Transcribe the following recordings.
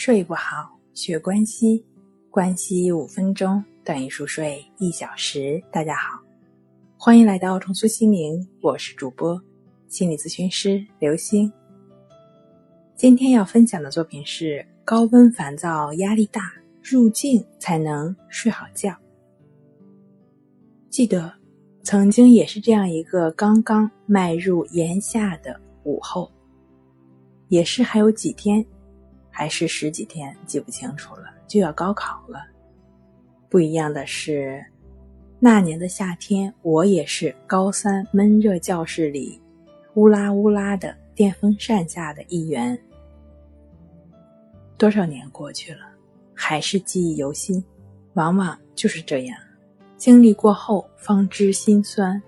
睡不好，学关西，关西五分钟等于熟睡一小时。大家好，欢迎来到重塑心灵，我是主播心理咨询师刘星。今天要分享的作品是：高温烦躁、压力大，入静才能睡好觉。记得曾经也是这样一个刚刚迈入炎夏的午后。也是还有几天，还是十几天，记不清楚了，就要高考了。不一样的是，那年的夏天，我也是高三闷热教室里，乌拉乌拉的电风扇下的一员。多少年过去了，还是记忆犹新。往往就是这样，经历过后方知心酸。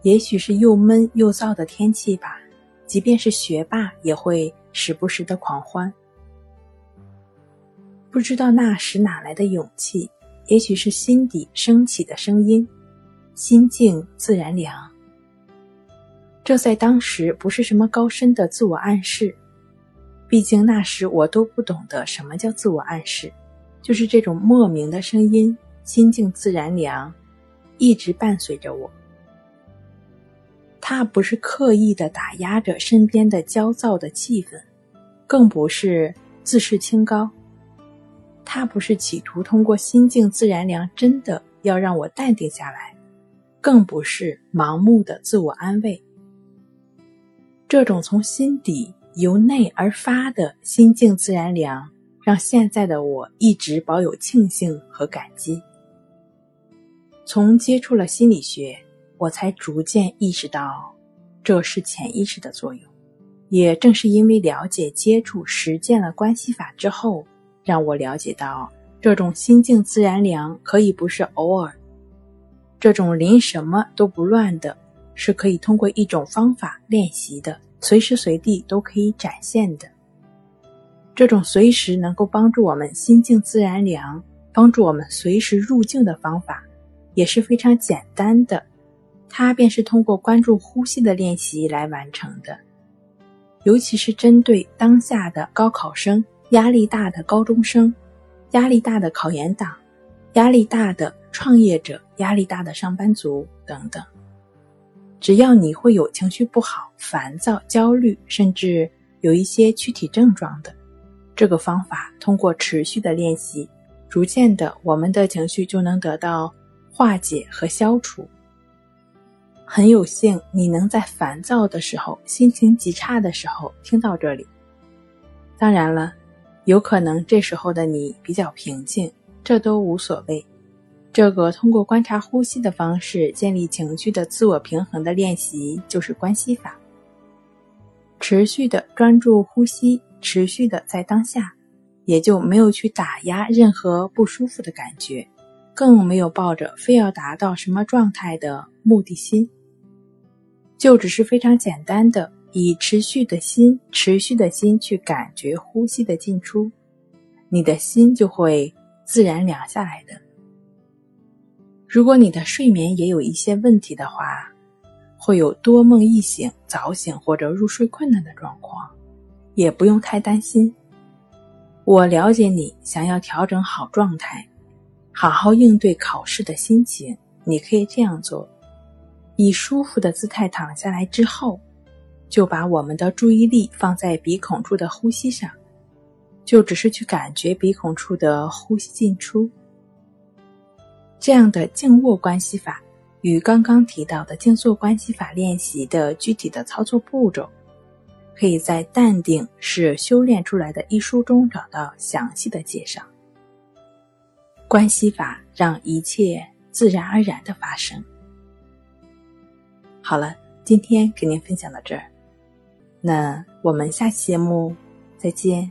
也许是又闷又燥的天气吧。即便是学霸，也会时不时的狂欢。不知道那时哪来的勇气，也许是心底升起的声音：“心静自然凉。”这在当时不是什么高深的自我暗示，毕竟那时我都不懂得什么叫自我暗示，就是这种莫名的声音：“心静自然凉”，一直伴随着我。他不是刻意的打压着身边的焦躁的气氛，更不是自视清高。他不是企图通过心静自然凉真的要让我淡定下来，更不是盲目的自我安慰。这种从心底由内而发的心静自然凉，让现在的我一直保有庆幸和感激。从接触了心理学。我才逐渐意识到，这是潜意识的作用。也正是因为了解、接触、实践了关系法之后，让我了解到，这种心静自然凉可以不是偶尔，这种临什么都不乱的，是可以通过一种方法练习的，随时随地都可以展现的。这种随时能够帮助我们心静自然凉，帮助我们随时入境的方法，也是非常简单的。它便是通过关注呼吸的练习来完成的，尤其是针对当下的高考生、压力大的高中生、压力大的考研党、压力大的创业者、压力大的上班族等等。只要你会有情绪不好、烦躁、焦虑，甚至有一些躯体症状的，这个方法通过持续的练习，逐渐的，我们的情绪就能得到化解和消除。很有幸，你能在烦躁的时候、心情极差的时候听到这里。当然了，有可能这时候的你比较平静，这都无所谓。这个通过观察呼吸的方式建立情绪的自我平衡的练习，就是关系法。持续的专注呼吸，持续的在当下，也就没有去打压任何不舒服的感觉，更没有抱着非要达到什么状态的目的心。就只是非常简单的，以持续的心、持续的心去感觉呼吸的进出，你的心就会自然凉下来的。如果你的睡眠也有一些问题的话，会有多梦易醒、早醒或者入睡困难的状况，也不用太担心。我了解你想要调整好状态，好好应对考试的心情，你可以这样做。以舒服的姿态躺下来之后，就把我们的注意力放在鼻孔处的呼吸上，就只是去感觉鼻孔处的呼吸进出。这样的静卧关系法与刚刚提到的静坐关系法练习的具体的操作步骤，可以在《淡定是修炼出来的》一书中找到详细的介绍。关系法让一切自然而然的发生。好了，今天给您分享到这儿，那我们下期节目再见。